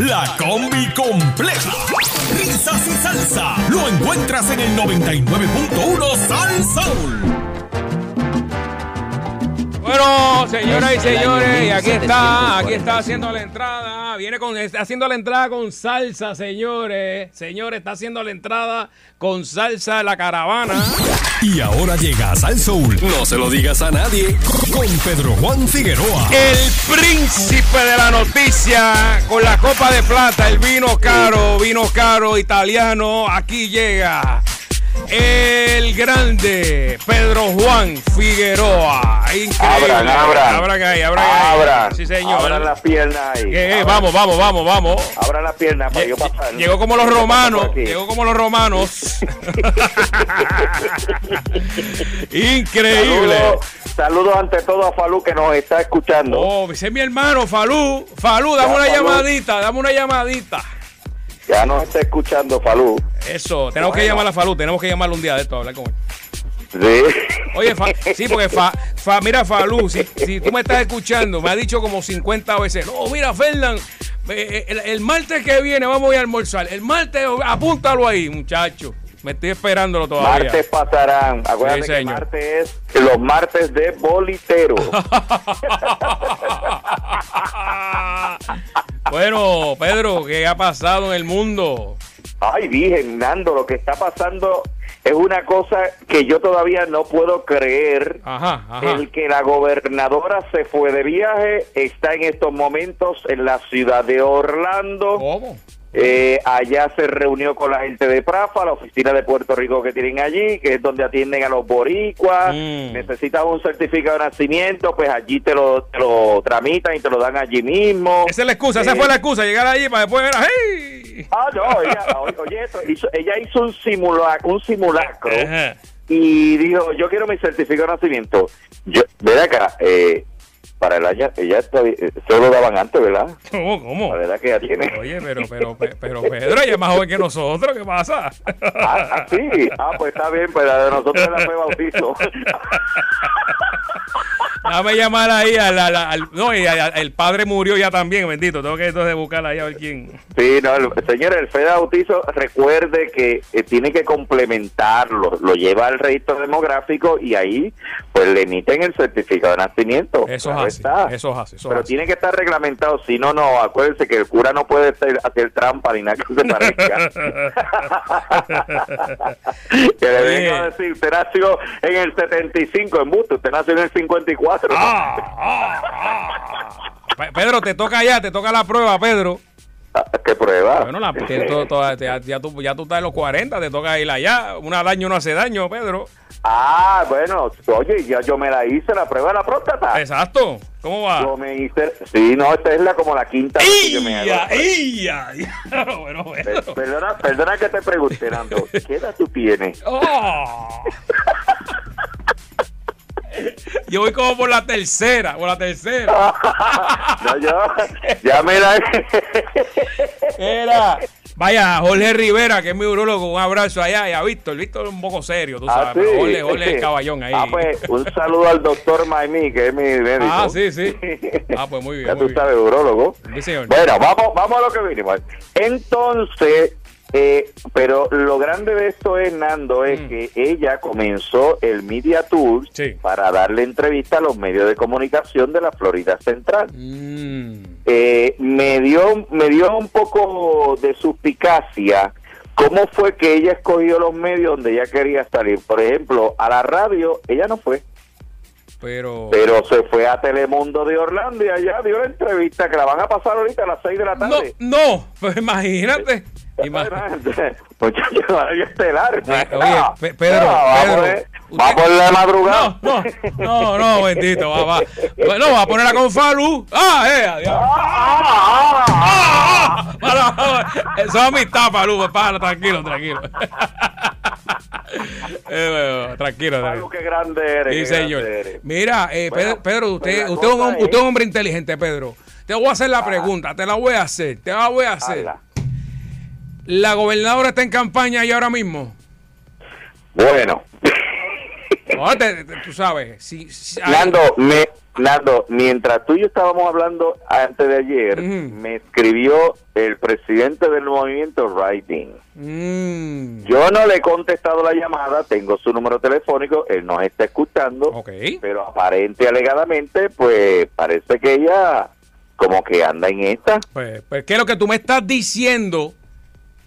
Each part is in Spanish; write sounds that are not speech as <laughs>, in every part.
La combi completa. Risas y salsa. Lo encuentras en el 99.1 Sal Soul. Bueno, señoras y señores, y aquí está, aquí está haciendo la entrada, viene con, está haciendo la entrada con salsa, señores, señores, está haciendo la entrada con salsa de la caravana. Y ahora llega Sal Soul. No se lo digas a nadie. Con Pedro Juan Figueroa. El príncipe de la noticia con la copa de plata, el vino caro, vino caro italiano, aquí llega. El grande Pedro Juan Figueroa. Increíble. Abran, abran. Abran ahí, abran ahí. Abran. Sí, señor. Abran las piernas ahí. Eh, eh, vamos, vamos, vamos, vamos. Abran las piernas para yo pasar. Llegó como los romanos. Llegó como los <laughs> romanos. Increíble. Saludos, ante todo a Falú que nos está escuchando. Oh, ese es mi hermano, Falú. Falú, dame Ya, una Falú. llamadita, dame una llamadita. Ya nos está escuchando Falú. Eso, tenemos que llamar a Falú, tenemos que llamarlo un día de esto, a hablar con él. Sí. Oye, Fa- <laughs> sí, porque fa, Fa- mira, Falú, si, si tú me estás escuchando, me ha dicho como 50 veces, no, mira, Fernán, eh, el, el martes que viene vamos a ir a almorzar. El martes, apúntalo ahí, muchacho. Me estoy esperándolo todavía. Martes pasarán. Acuérdate Sí, que martes es los martes de bolitero. <laughs> <laughs> bueno, Pedro, ¿qué ha pasado en el mundo? Ay, dije, Nando, lo que está pasando es una cosa que yo todavía no puedo creer. Ajá, ajá. El que la gobernadora se fue de viaje está en estos momentos en la ciudad de Orlando. ¿Cómo? Eh, allá se reunió con la gente de Prafa, la oficina de Puerto Rico que tienen allí, que es donde atienden a los boricuas. Mm. Necesitas un certificado de nacimiento, pues allí te lo, te lo tramitan y te lo dan allí mismo. Esa es la excusa, esa Eh, fue la excusa, llegar allí para después ver, ¡hey! Ah, no, ella, oye, hizo- ella hizo un, simula, un simulacro Ajá. y dijo, yo quiero mi certificado de nacimiento. Yo, ven acá, eh, para el año, ella eh, se lo daban antes, ¿verdad? ¿Cómo, cómo? La verdad que ya tiene. Oye, pero, pero, pe- pero Pedro, ella es más joven que nosotros, ¿qué pasa? Ah, ah, sí, ah, pues está bien, pero la de nosotros la fue bautizo. <laughs> Dame llamar ahí al, al- al- no, y al- el padre murió ya también, bendito. Tengo que entonces buscar ahí a ver quién. Sí, no, el, señor, el fe de bautizo, recuerde que eh, tiene que complementarlo, lo lleva al registro demográfico y ahí pues le emiten el certificado de nacimiento. Eso Claro es así, está. eso es así, eso Pero es así. tiene que estar reglamentado, si no, no, acuérdense que el cura no puede hacer, hacer trampa ni nada que se parezca. <laughs> que le venga a decir, usted nació en el 75, en Busto, usted nació en el 54. Ah, ah, ah. Pe- Pedro, te toca ya, te toca la prueba, Pedro. ¿Qué prueba? Bueno, la, te- to- to- te- ya, tú, ya tú estás en los 40, te toca ir allá. Una daño no hace daño, Pedro. Ah, bueno, oye, ya yo me la hice, la prueba de la próstata. Exacto. ¿Cómo va? Yo me hice, sí, no, esta es la como la quinta vez que yo me. Diablo, <laughs> bueno, perdona que te pregunte, Nando, ¿qué edad tú tienes? Oh. Yo voy como por la tercera, por la tercera. <laughs> No, yo, ya me la Era. Vaya, Jorge Rivera, que es mi urologo, un abrazo allá. Y a Víctor, Víctor es un poco serio, tú sabes. Ah, pero sí. Jorge, Jorge el caballón ahí. Ah, pues, un saludo al doctor Maimí, que es mi médico. Ah, sí, sí. <laughs> Ah, pues muy bien, Ya muy tú bien. sabes, urólogo. Sí, señor. Bueno, vamos, vamos a lo que vinimos. Entonces, eh, pero lo grande de esto es, Nando, es Mm. que ella comenzó el Media Tour Sí. para darle entrevista a los medios de comunicación de la Florida Central. Mm. Eh, me dio me dio un poco de suspicacia cómo fue que ella escogió los medios donde ella quería salir. Por ejemplo, a la radio ella no fue, Pero. pero se fue a Telemundo de Orlando y allá dio la entrevista que la van a pasar ahorita a las 6 de la No, tarde. no, pues imagínate. Ima- Muchachos, horario estelar. Oye, Pe- Pedro, vamos, Pedro, vamos en la madrugada. No, no, no, no, bendito, va, va. Bueno, va a ponerla con Falú. Ah, eh, adiós. Ah, ah, ah, Ah, <laughs> eso es amistad, Falú, para, tranquilo, tranquilo. <laughs> Eh, tranquilo, ah. tranquilo. qué grande eres. Sí, señor. eres. Mira, eh, Pedro, Pedro, pues usted, usted, es un, usted es un hombre inteligente, Pedro. Te voy a hacer la pregunta, te la voy a hacer, te la voy a hacer. Habla. ¿La gobernadora está en campaña y ahora mismo? Bueno, te- te- tú sabes, si, si- Nando, me, Nando, mientras tú y yo estábamos hablando antes de ayer, me escribió el presidente del movimiento Writing. Mm, Yo no le he contestado la llamada, tengo su número telefónico, él nos está escuchando, ok. pero aparente alegadamente, pues parece que ella como que anda en esta. Pues, pues que lo que tú me estás diciendo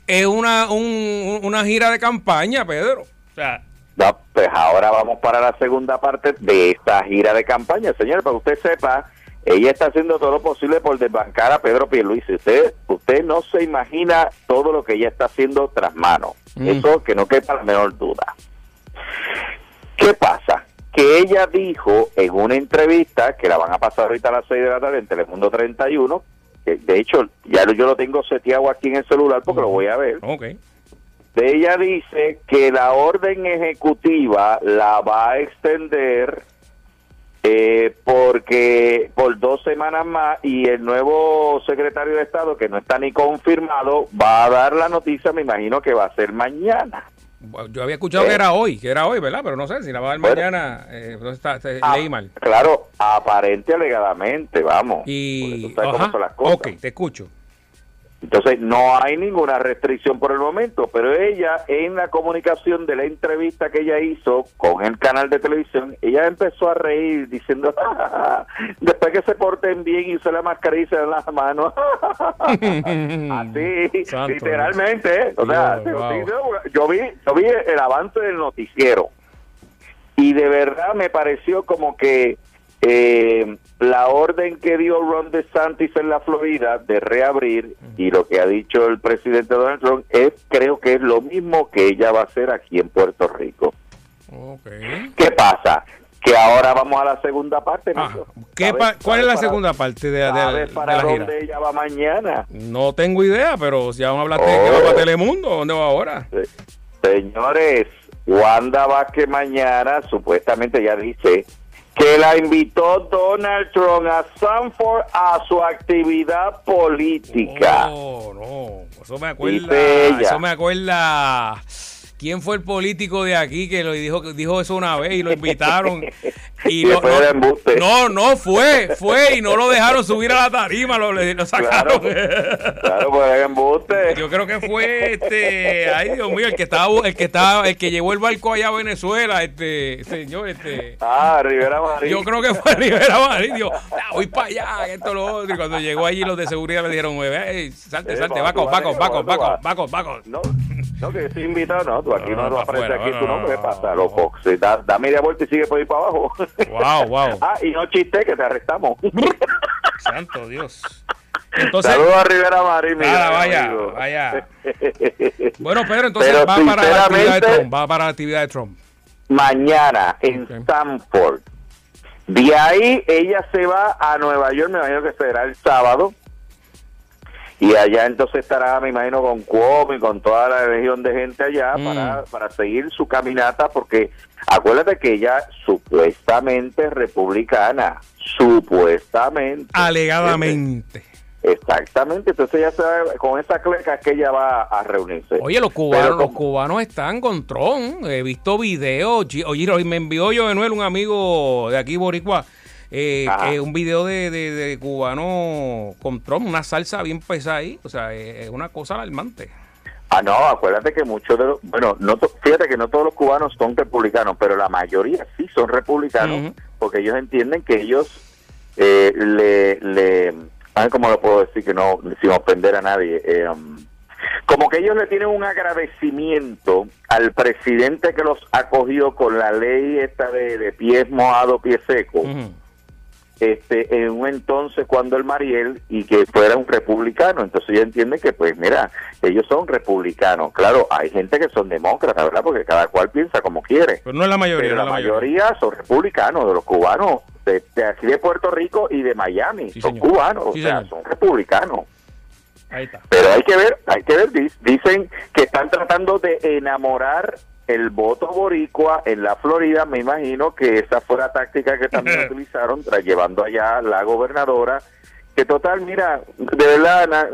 es una, un- una gira de campaña, Pedro. O sea, No, pues ahora vamos para la segunda parte de esta gira de campaña. Señor, para que usted sepa, ella está haciendo todo lo posible por desbancar a Pedro Pierluisi. Usted, usted no se imagina todo lo que ella está haciendo tras mano. Mm. Eso que no quepa la menor duda. ¿Qué pasa? Que ella dijo en una entrevista, que la van a pasar ahorita a las 6 de la tarde en Telemundo 31, que de hecho ya yo lo tengo seteado aquí en el celular porque lo voy a ver. ok. De ella dice que la orden ejecutiva la va a extender eh, porque por dos semanas más y el nuevo secretario de Estado, que no está ni confirmado, va a dar la noticia, me imagino que va a ser mañana. Yo había escuchado Eh. que era hoy, que era hoy, ¿verdad? Pero no sé si la va a dar Bueno. mañana. Eh, entonces está- te- Ah, leí mal. Claro, aparente alegadamente, vamos. Y. Ajá, las cosas. ok, te escucho. Entonces, no hay ninguna restricción por el momento, pero ella, en la comunicación de la entrevista que ella hizo con el canal de televisión, ella empezó a reír diciendo, "Ah, después que se porten bien y usen la mascarilla se den las manos. <laughs> Así, Santo literalmente. ¿eh? O sea, Dios, wow. yo, yo vi, yo vi el avance del noticiero y de verdad me pareció como que eh, la orden que dio Ron DeSantis en la Florida de reabrir y lo que ha dicho el presidente Donald Trump es creo que es lo mismo que ella va a hacer aquí en Puerto Rico. Ok. ¿Qué pasa? Que ahora vamos a la segunda parte. Ah, Nacho. ¿qué ¿Sabes- pa- ¿Cuál es la para- segunda parte de, de- de- ¿Sabes de para la gira? dónde ella va mañana? No tengo idea, pero ya vamos a hablar de Oh. que va para Telemundo. ¿Dónde va ahora? Se- Señores, Wanda Vázquez mañana supuestamente ya dice que la invitó Donald Trump a Sanford a su actividad política. Oh, no. Eso me acuerda. Eso me acuerda. ¿Quién fue el político de aquí que lo dijo, dijo eso una vez y lo invitaron? <laughs> Y no, no fue, fue y no lo dejaron subir a la tarima, lo, sacaron. Claro, pues era embuste. Yo creo que fue este, ay Dios mío, el que estaba, el que estaba, el que llevó el barco allá a Venezuela, este señor, este. Ah, Rivera Marín. Yo creo que fue <laughs> Rivera Marín, dijo, "Ah, voy para allá, esto lo otro. Y cuando llegó allí los de seguridad le dijeron, "Ey, salte, salte, ¿pa' vaco, vaco, vaco, ¿Pa' tú vaco, vaco, vaco. No, no, que estoy invitado, no, tú aquí No, no, no, no pa' aparece afuera, aquí no, tu no, nombre, no, ¿qué pasa? Loco, da, da media vuelta y sigue por ir para abajo. Wow, wow. <laughs> ah, y no chiste que te arrestamos. <laughs> Santo Dios. Entonces, Saludos a Rivera Marín, Nada, vaya, amigo. vaya. <laughs> bueno, Pedro, entonces Pero va para la actividad de Trump, va para la actividad de Trump. mañana en Ok. Stanford. De ahí ella se va a Nueva York, me imagino que será el sábado. Y allá entonces estará, me imagino, con Cuomo y con toda la legión de gente allá Mm. para, para seguir su caminata, porque acuérdate que ella supuestamente es republicana, supuestamente. Alegadamente. Exactamente, entonces se va, con esa cleca que ella va a reunirse. Oye, los cubanos, los cubanos están con Trump. He visto videos. Oye, me envió yo de un amigo de aquí, Boricua, eh, que un video de, de, de cubano con Trump, una salsa bien pesada ahí. O sea, es una cosa alarmante. Ah, no, acuérdate que muchos de los, bueno, no fíjate que no todos los cubanos son republicanos, pero la mayoría sí son republicanos, porque ellos entienden que ellos eh, le, le, cómo lo puedo decir que no, sin ofender a nadie, eh, um, como que ellos le tienen un agradecimiento al presidente que los acogió con la ley esta de, de pies mojados, pies secos, Ujú. Este en un entonces cuando el Mariel y que fuera un republicano entonces ella entiende que pues mira ellos son republicanos claro hay gente que son demócratas verdad porque cada cual piensa como quiere Pero no es la mayoría. pero la mayoría son republicanos de los cubanos de, de aquí de Puerto Rico y de Miami Sí, son señor. cubanos Sí, o sea señor. son republicanos Ahí está. pero hay que ver, hay que ver, dicen que están tratando de enamorar el voto boricua en la Florida, me imagino que esa fue la táctica que también <laughs> utilizaron, tras llevando allá la gobernadora, que total, mira, de verdad, na-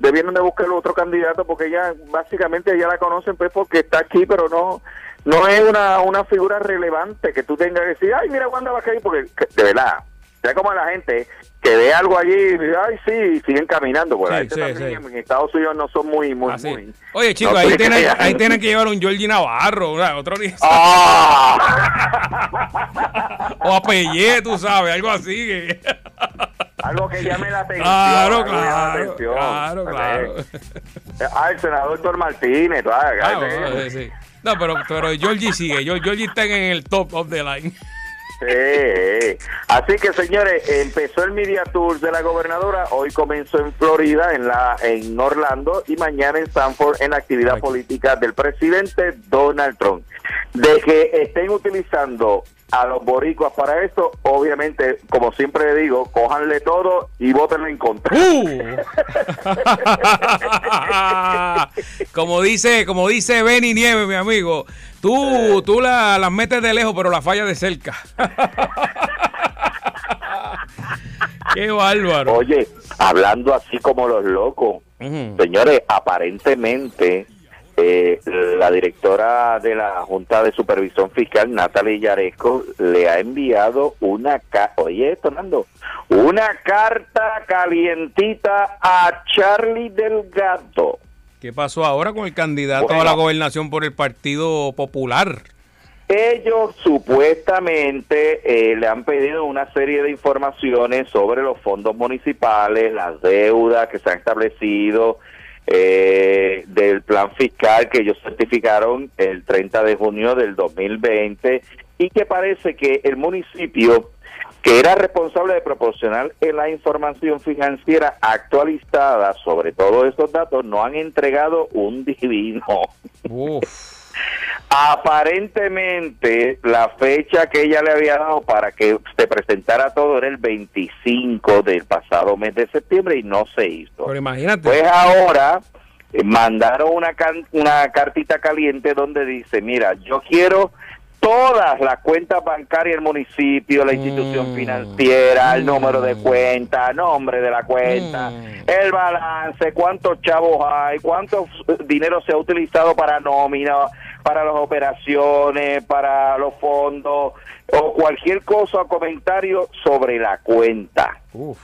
debieron de buscar otro candidato porque ya básicamente ya la conocen pues porque está aquí, pero no no es una, una figura relevante que tú tengas que decir, ay, mira, Wanda va a caer, porque que- de verdad, sea como la gente que ve algo allí y ay, sí, siguen caminando. Pues Sí, la gente sí, en Estados Unidos no son muy, muy, Así. muy... Oye, chicos, no ahí, tienen, ahí tienen que llevar un Georgie Navarro, otro <laughs> ¡Ah! <laughs> o a Pellé, tú sabes, algo así. que- <laughs> Algo que llame la atención. Claro, claro, atención. claro, claro. Ah, el senador Héctor Martínez. ah, Ah, bueno, sí. No, pero, pero Georgie sigue. Geor- Georgie está en el top of the line. Sí. Así que señores, empezó el Media Tour de la gobernadora, hoy comenzó en Florida, en la en Orlando y mañana en Sanford en la actividad política del presidente Donald Trump. De que estén utilizando a los boricuas para esto, obviamente, como siempre digo, cójanle todo y votenlo en contra. ¡Uh! <laughs> como dice, como dice Benny Nieves, mi amigo, tú, tú la- las metes de lejos, pero la fallas de cerca. <laughs> Qué bárbaro. Oye, hablando así como los locos. Señores, aparentemente eh, la directora de la Junta de Supervisión Fiscal, Natalie Yaresco, le ha enviado una, ca oye, una carta calientita a Charlie Delgado. ¿Qué pasó ahora con el candidato Bueno. a la gobernación por el Partido Popular? Ellos supuestamente eh, le han pedido una serie de informaciones sobre los fondos municipales, las deudas que se han establecido, eh, del plan fiscal que ellos certificaron el 30 de junio del 2020 y que parece que el municipio que era responsable de proporcionar la información financiera actualizada sobre todos estos datos no han entregado un <laughs> divino. Uf. Aparentemente, la fecha que ella le había dado para que se presentara todo era el 25 del pasado mes de septiembre y no se hizo. Pero imagínate. Pues ahora eh, mandaron una, can- una cartita caliente donde dice, mira, yo quiero todas las cuentas bancarias del municipio, la institución Mm. financiera, el Mm. número de cuenta, nombre de la cuenta, Mm. el balance, cuántos chavos hay, cuánto eh, dinero se ha utilizado para nómina, para las operaciones, para los fondos, o cualquier cosa o comentario sobre la cuenta. Uf.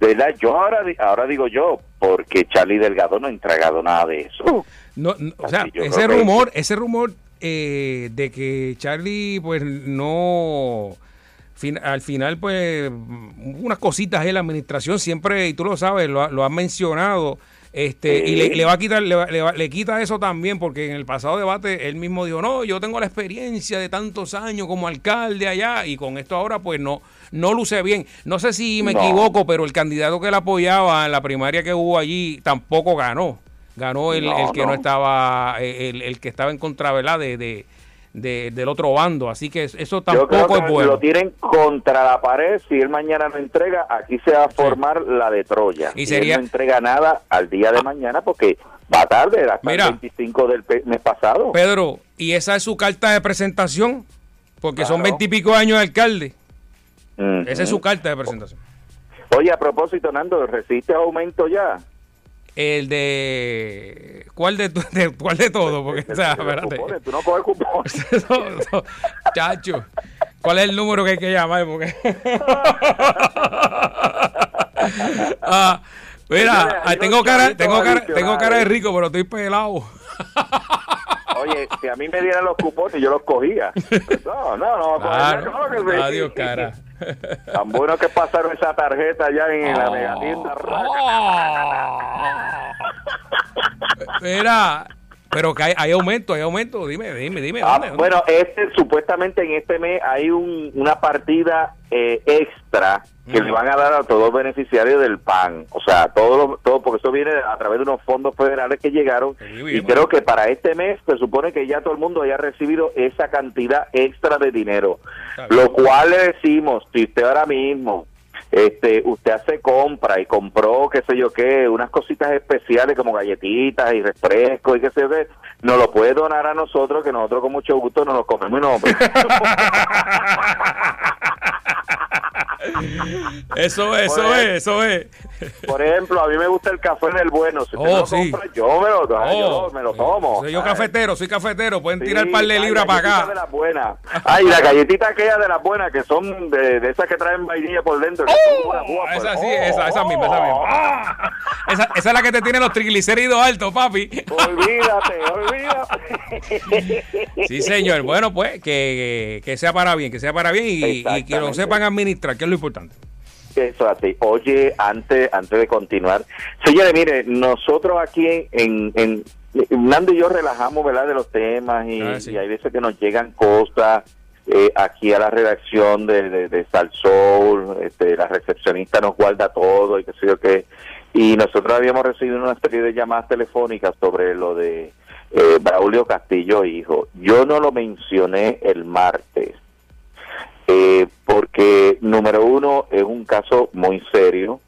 ¿Verdad? Yo ahora, ahora digo yo, porque Charlie Delgado no ha entregado nada de eso. No, no, o sea, ese que- rumor, ese rumor eh, de que Charlie, pues, no. fin- al final, pues, unas cositas en la administración siempre, y tú lo sabes, lo, ha- lo has mencionado. Este, y le, le va a quitar, le, va- le va- le quita eso también, porque en el pasado debate él mismo dijo, no, yo tengo la experiencia de tantos años como alcalde allá, y con esto ahora, pues no, no luce bien. No sé si me No. equivoco, pero el candidato que le apoyaba en la primaria que hubo allí tampoco ganó. Ganó el, No, el que no, no. estaba, eh, el, el que estaba en contra, ¿verdad? De, de, de- del otro bando. Así que eso Yo creo tampoco que es bueno. lo tienen contra la pared. Si él mañana no entrega, aquí se va a formar la de Troya. Y sería- él no entrega nada al día de mañana porque va tarde, hasta Mira. el 25 del mes pasado. Pedro, ¿y esa es su carta de presentación? Porque son veintipico años de alcalde. Esa es su carta de presentación. Oye, a propósito, Nando, ¿resiste aumento ya? El de... ¿Cuál de, de- cuál de todo? <laughs> Porque, o sea, cupones, Tú no coges cupones. <laughs> No, no, Chacho, ¿cuál es el número que hay que llamar? Porque... <laughs> Ah, mira, tengo cara, tengo cara, tengo cara de rico, pero estoy pelado. Oye, si a mí me dieran los cupones, yo los cogía. No, no, no. Claro. Adiós, cara. Tan bueno que pasaron esa tarjeta allá en la megatienda. Oh. Mira, pero que hay, hay aumento, hay aumento. Dime, dime, dime. Ah, ¿dónde? bueno, este supuestamente en este mes hay un, una partida eh, extra que Mm. le van a dar a todos los beneficiarios del PAN. O sea, todo, lo- todo porque eso viene a través de unos fondos federales que llegaron. Sí, Y creo que para este mes se supone que ya todo el mundo haya recibido esa cantidad extra de dinero. Lo cual le decimos, si usted ahora mismo este usted hace compra y compró qué sé yo qué unas cositas especiales como galletitas y refrescos y qué sé yo qué nos lo puede donar a nosotros que nosotros con mucho gusto nos lo comemos y nos <laughs> Eso es, eso es, eso es. Por ejemplo, a mí me gusta el café del bueno. Si Oh, sí. compra, yo me lo, Oh, yo me lo tomo. Soy yo cafetero, soy cafetero. Pueden sí, tirar par de libras para acá. de las buenas. Ay, la galletita aquella de las buenas, que son de, de esas que traen vainilla por dentro. que son una Oh, esa sí, esa, esa misma, esa misma. oh. Ah, <laughs> esa, esa es la que te tiene los triglicéridos altos, papi. Olvídate, <laughs> olvídate. Sí, señor. Bueno, pues que, que sea para bien, que sea para bien y, y que lo sepan administrar, que es lo importante. Eso así. Oye, antes, antes de continuar, señores, mire, nosotros aquí en, en Nando y yo relajamos, ¿verdad? De los temas y, Ah, sí. y hay veces que nos llegan cosas eh, aquí a la redacción de, de, de Sal Soul, este, la recepcionista nos guarda todo y qué sé yo qué. Y nosotros habíamos recibido una serie de llamadas telefónicas sobre lo de eh, Braulio Castillo, hijo. Yo no lo mencioné el martes número uno es un caso muy serio.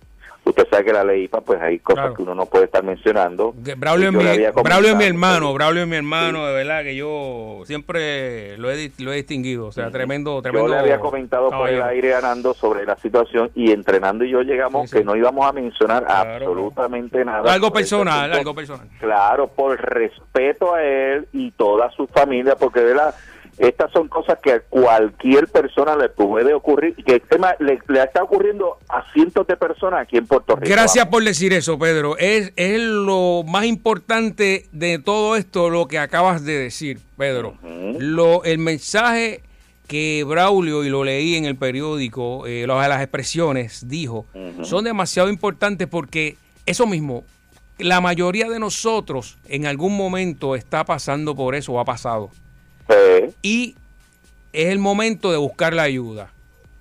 Usted sabe que la ley IPA, pues hay cosas Claro. que uno no puede estar mencionando. Braulio, es Yo mi, había Braulio es mi comentado, hermano, Braulio es mi hermano, de verdad que yo siempre lo he, lo he distinguido. O sea, tremendo, Yo tremendo. le había comentado por el aire a Nando sobre la situación y entrenando y yo llegamos Sí, que no íbamos a mencionar Claro, absolutamente nada. Algo este personal, algo personal. Claro, por respeto a él y toda su familia, porque de la estas son cosas que a cualquier persona le puede ocurrir y que el tema le, le está ocurriendo a cientos de personas aquí en Puerto Rico. Gracias por decir eso, Pedro. Es, es lo más importante de todo esto, lo que acabas de decir, Pedro. Lo, el mensaje que Braulio, y lo leí en el periódico, eh, las, las expresiones, dijo, son demasiado importantes porque eso mismo, la mayoría de nosotros en algún momento está pasando por eso o ha pasado. Sí. Y es el momento de buscar la ayuda.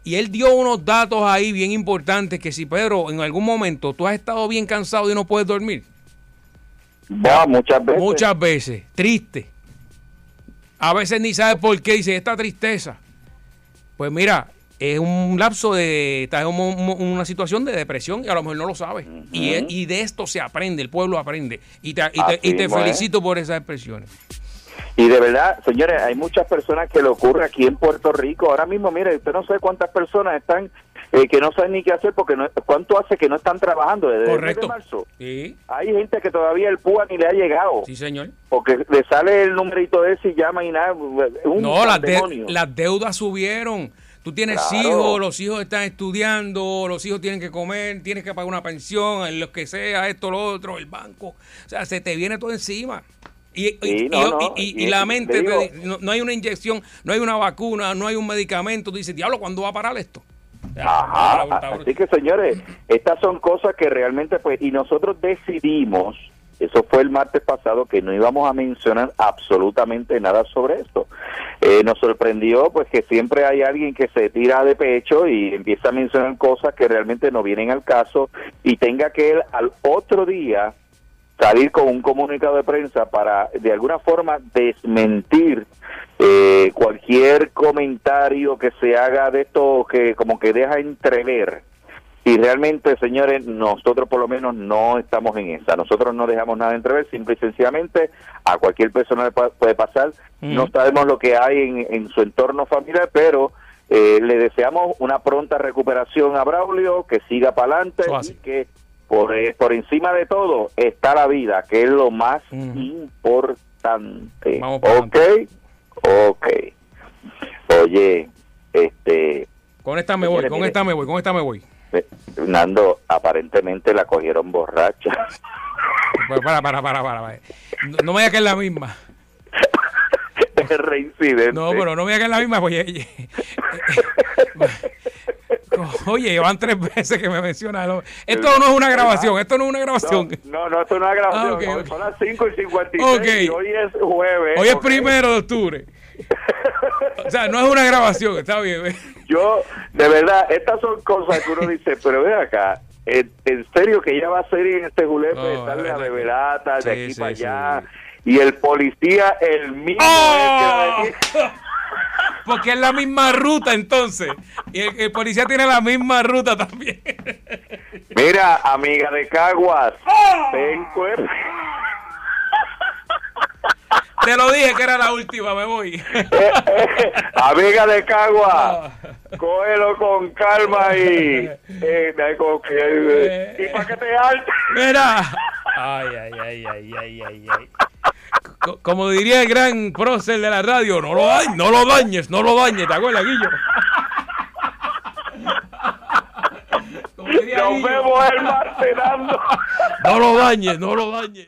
Y él dio unos datos ahí bien importantes que si Pedro en algún momento tú has estado bien cansado y no puedes dormir, Va, muchas veces. muchas veces, triste. A veces ni sabes por qué dice esta tristeza. Pues mira, es un lapso de, estás en un- un- una situación de depresión y a lo mejor no lo sabes. y, y de esto se aprende, el pueblo aprende. Y te, y te- y te felicito por esas expresiones. Y de verdad, señores, hay muchas personas que le ocurre aquí en Puerto Rico. Ahora mismo, mire, usted no sabe cuántas personas están eh, que no saben ni qué hacer porque no, cuánto hace que no están trabajando desde el Correcto. de marzo. Sí, Hay gente que todavía el PUA ni le ha llegado sí, señor. porque le sale el numerito de ese y llama y nada. Un No, las, de- demonio. las deudas subieron. Tú tienes Claro. hijos, los hijos están estudiando, los hijos tienen que comer, tienes que pagar una pensión, en lo que sea, esto, lo otro, el banco. O sea, se te viene todo encima. Y, y- Sí, y- no, y- y la te mente, digo- no, no hay una inyección, no hay una vacuna, no hay un medicamento. Tú dices, diablo, ¿cuándo va a parar esto? Ya, Ajá, así que señores, estas son cosas que realmente pues y nosotros decidimos, eso fue el martes pasado que no íbamos a mencionar absolutamente nada sobre esto. Eh, nos sorprendió pues que siempre hay alguien que se tira de pecho y empieza a mencionar cosas que realmente no vienen al caso y tenga que él al otro día salir con un comunicado de prensa para de alguna forma desmentir eh, cualquier comentario que se haga de esto que como que deja entrever. Y realmente señores nosotros por lo menos no estamos en esa. Nosotros no dejamos nada entrever simple y sencillamente a cualquier persona le puede pasar. Ujú. no sabemos lo que hay en, en su entorno familiar pero eh, le deseamos una pronta recuperación a Braulio que siga para adelante y que por, eh, por encima de todo está la vida, que es lo más Ujú. importante. Vamos ok, ok. Oye, este, Con esta me voy, Señores, con mire. esta me voy, con esta me voy. eh, Nando, aparentemente la cogieron borracha. Pues <laughs> para, para, para, para. para. No, no me digas que es la misma. <laughs> Es reincidente. No, pero no me digas que es la misma, pues, <laughs> oye. Van tres veces que me mencionan. Esto no es una grabación, esto no es una grabación. No, no, esto no es una grabación. Ah. Son las 5 y 56 Ok. y hoy es jueves. Hoy es primero de octubre. <laughs> O sea, no es una grabación, está bien. Yo, de verdad, estas son cosas que uno dice, pero ve acá, en, en serio que ella va a ser en este julepe, estarle es a beberata, de Sí, aquí sí, para sí. allá, y el policía, el mismo ¡Oh! Porque es la misma ruta entonces. Y el, el policía tiene la misma ruta también. Mira, amiga de Caguas, ¡Oh! ten cuenta. Te lo dije que era la última, me voy. <laughs> amiga de Caguas, cógelo con calma y eh, eh, y para que te alta. Mira. Ay, ay, ay, ay, ay, ay, ay. Co- Como diría el gran prócer de la radio, no lo dañes, no lo dañes, no lo dañes, ¿te acuerdas, Guillo? Nos vemos el martes. No lo dañes, no lo dañes.